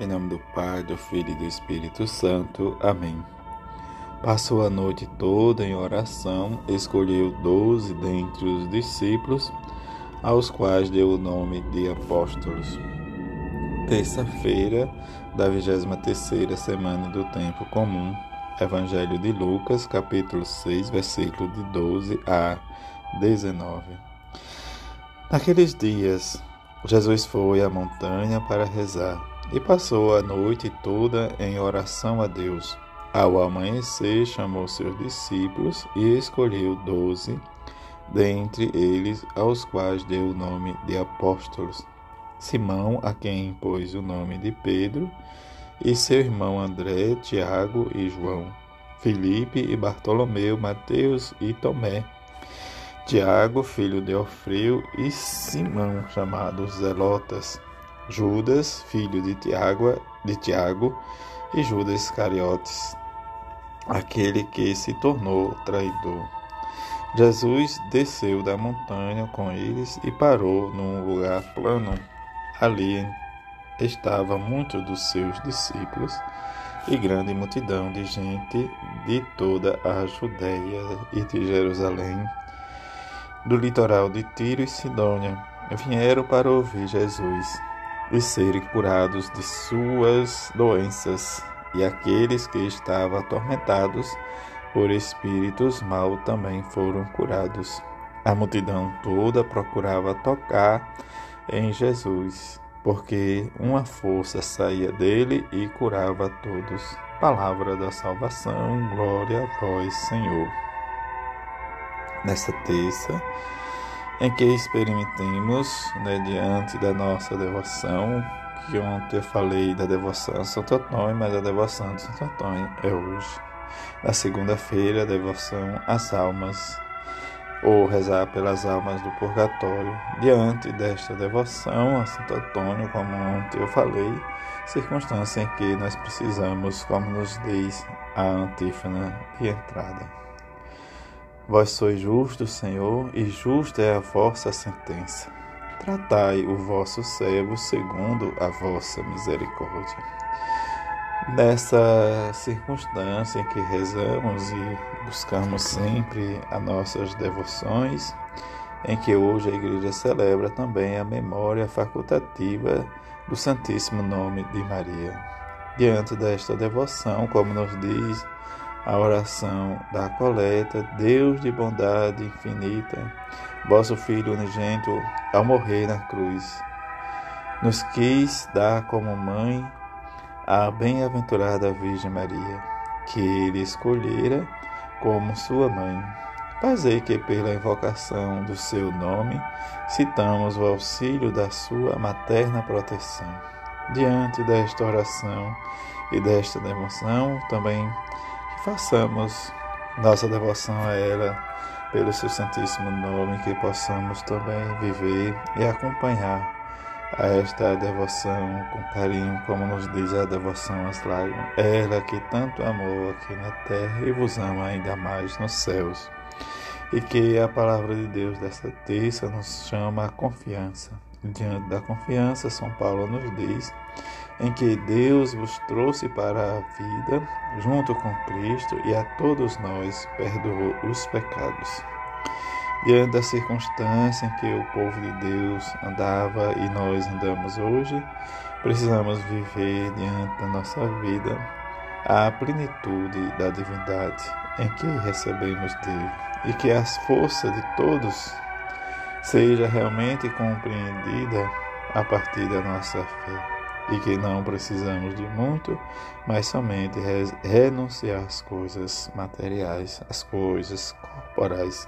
Em nome do Pai, do Filho e do Espírito Santo. Amém. Passou a noite toda em oração, escolheu doze dentre os discípulos, aos quais deu o nome de apóstolos. Terça-feira da 23 semana do tempo comum. Evangelho de Lucas, capítulo 6, versículo de 12 a 19. Naqueles dias, Jesus foi à montanha para rezar e passou a noite toda em oração a Deus. Ao amanhecer, chamou seus discípulos e escolheu doze, dentre eles aos quais deu o nome de apóstolos. Simão, a quem impôs o nome de Pedro, e seu irmão André, Tiago e João, Felipe e Bartolomeu, Mateus e Tomé, Tiago, filho de Orfeu, e Simão, chamado Zelotas, Judas, filho de Tiago, de Tiago e Judas Iscariotes, aquele que se tornou traidor. Jesus desceu da montanha com eles e parou num lugar plano. Ali estava muitos dos seus discípulos e grande multidão de gente de toda a Judéia e de Jerusalém, do litoral de Tiro e Sidônia, vieram para ouvir Jesus e serem curados de suas doenças, e aqueles que estavam atormentados por espíritos mal também foram curados. A multidão toda procurava tocar em Jesus porque uma força saía dele e curava todos. Palavra da salvação, glória a vós, Senhor. Nesta terça, em que experimentemos, né, diante da nossa devoção, que ontem eu falei da devoção a Santo Antônio, mas a devoção de Santo Antônio é hoje. Na segunda-feira, a devoção às almas ou rezar pelas almas do purgatório. Diante desta devoção a Santo Antônio, como ontem eu falei, circunstância em que nós precisamos, como nos diz a antífona de entrada. Vós sois justo, Senhor, e justa é a vossa sentença. Tratai o vosso servo segundo a vossa misericórdia. Nessa circunstância em que rezamos e buscamos sempre as nossas devoções, em que hoje a Igreja celebra também a memória facultativa do Santíssimo Nome de Maria. Diante desta devoção, como nos diz a oração da coleta, Deus de bondade infinita, vosso Filho unigênito, ao morrer na cruz, nos quis dar como mãe a bem-aventurada Virgem Maria, que ele escolhera como sua mãe. Fazei que, pela invocação do seu nome, citamos o auxílio da sua materna proteção. Diante desta oração e desta devoção, também façamos nossa devoção a ela pelo seu Santíssimo Nome, que possamos também viver e acompanhar a esta devoção com carinho, como nos diz a devoção às lágrimas. Ela que tanto amou aqui na terra e vos ama ainda mais nos céus. E que a palavra de Deus desta terça nos chama a confiança. Diante da confiança, São Paulo nos diz em que Deus vos trouxe para a vida, junto com Cristo, e a todos nós perdoou os pecados. Diante da circunstância em que o povo de Deus andava e nós andamos hoje, precisamos viver diante da nossa vida a plenitude da divindade em que recebemos dele e que a força de todos seja realmente compreendida a partir da nossa fé e que não precisamos de muito, mas somente renunciar às coisas materiais, às coisas corporais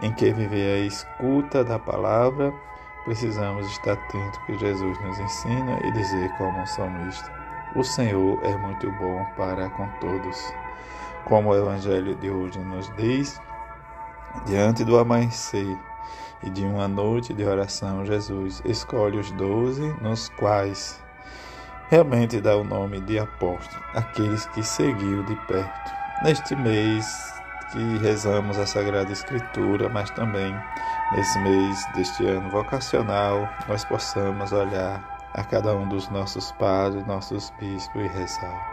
em que viver a escuta da palavra, precisamos estar atentos que Jesus nos ensina e dizer como um salmista: O Senhor é muito bom para com todos. Como o Evangelho de hoje nos diz, diante do amanhecer e de uma noite de oração, Jesus escolhe os doze, nos quais realmente dá o nome de apóstolo, aqueles que seguiu de perto. Neste mês que rezamos a Sagrada Escritura, mas também nesse mês deste ano vocacional nós possamos olhar a cada um dos nossos padres, nossos bispos e rezar.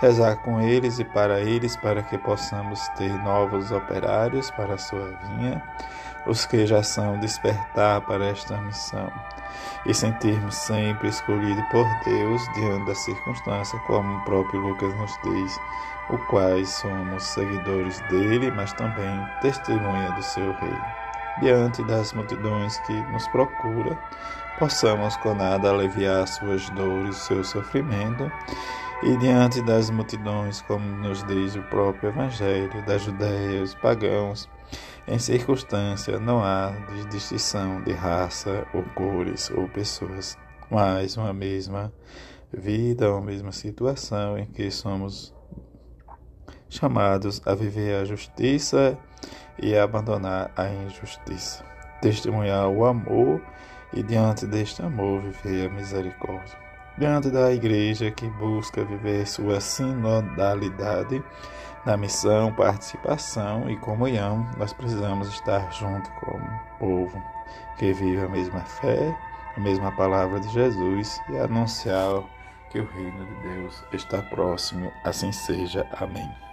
Rezar com eles e para eles, para que possamos ter novos operários para a sua vinha, os que já são despertar para esta missão, e sentirmos sempre escolhido por Deus diante da circunstância, como o próprio Lucas nos diz, o quais somos seguidores dele, mas também testemunha do seu reino. Diante das multidões que nos procura, possamos com nada aliviar suas dores, seu sofrimento, e diante das multidões, como nos diz o próprio Evangelho, da Judéia, os pagãos, em circunstância não há distinção de raça ou cores ou pessoas, mas uma mesma vida, uma mesma situação em que somos chamados a viver a justiça e abandonar a injustiça, testemunhar o amor e, diante deste amor, viver a misericórdia. Diante da igreja que busca viver sua sinodalidade na missão, participação e comunhão, nós precisamos estar junto como povo que vive a mesma fé, a mesma palavra de Jesus e anunciar que o reino de Deus está próximo. Assim seja. Amém.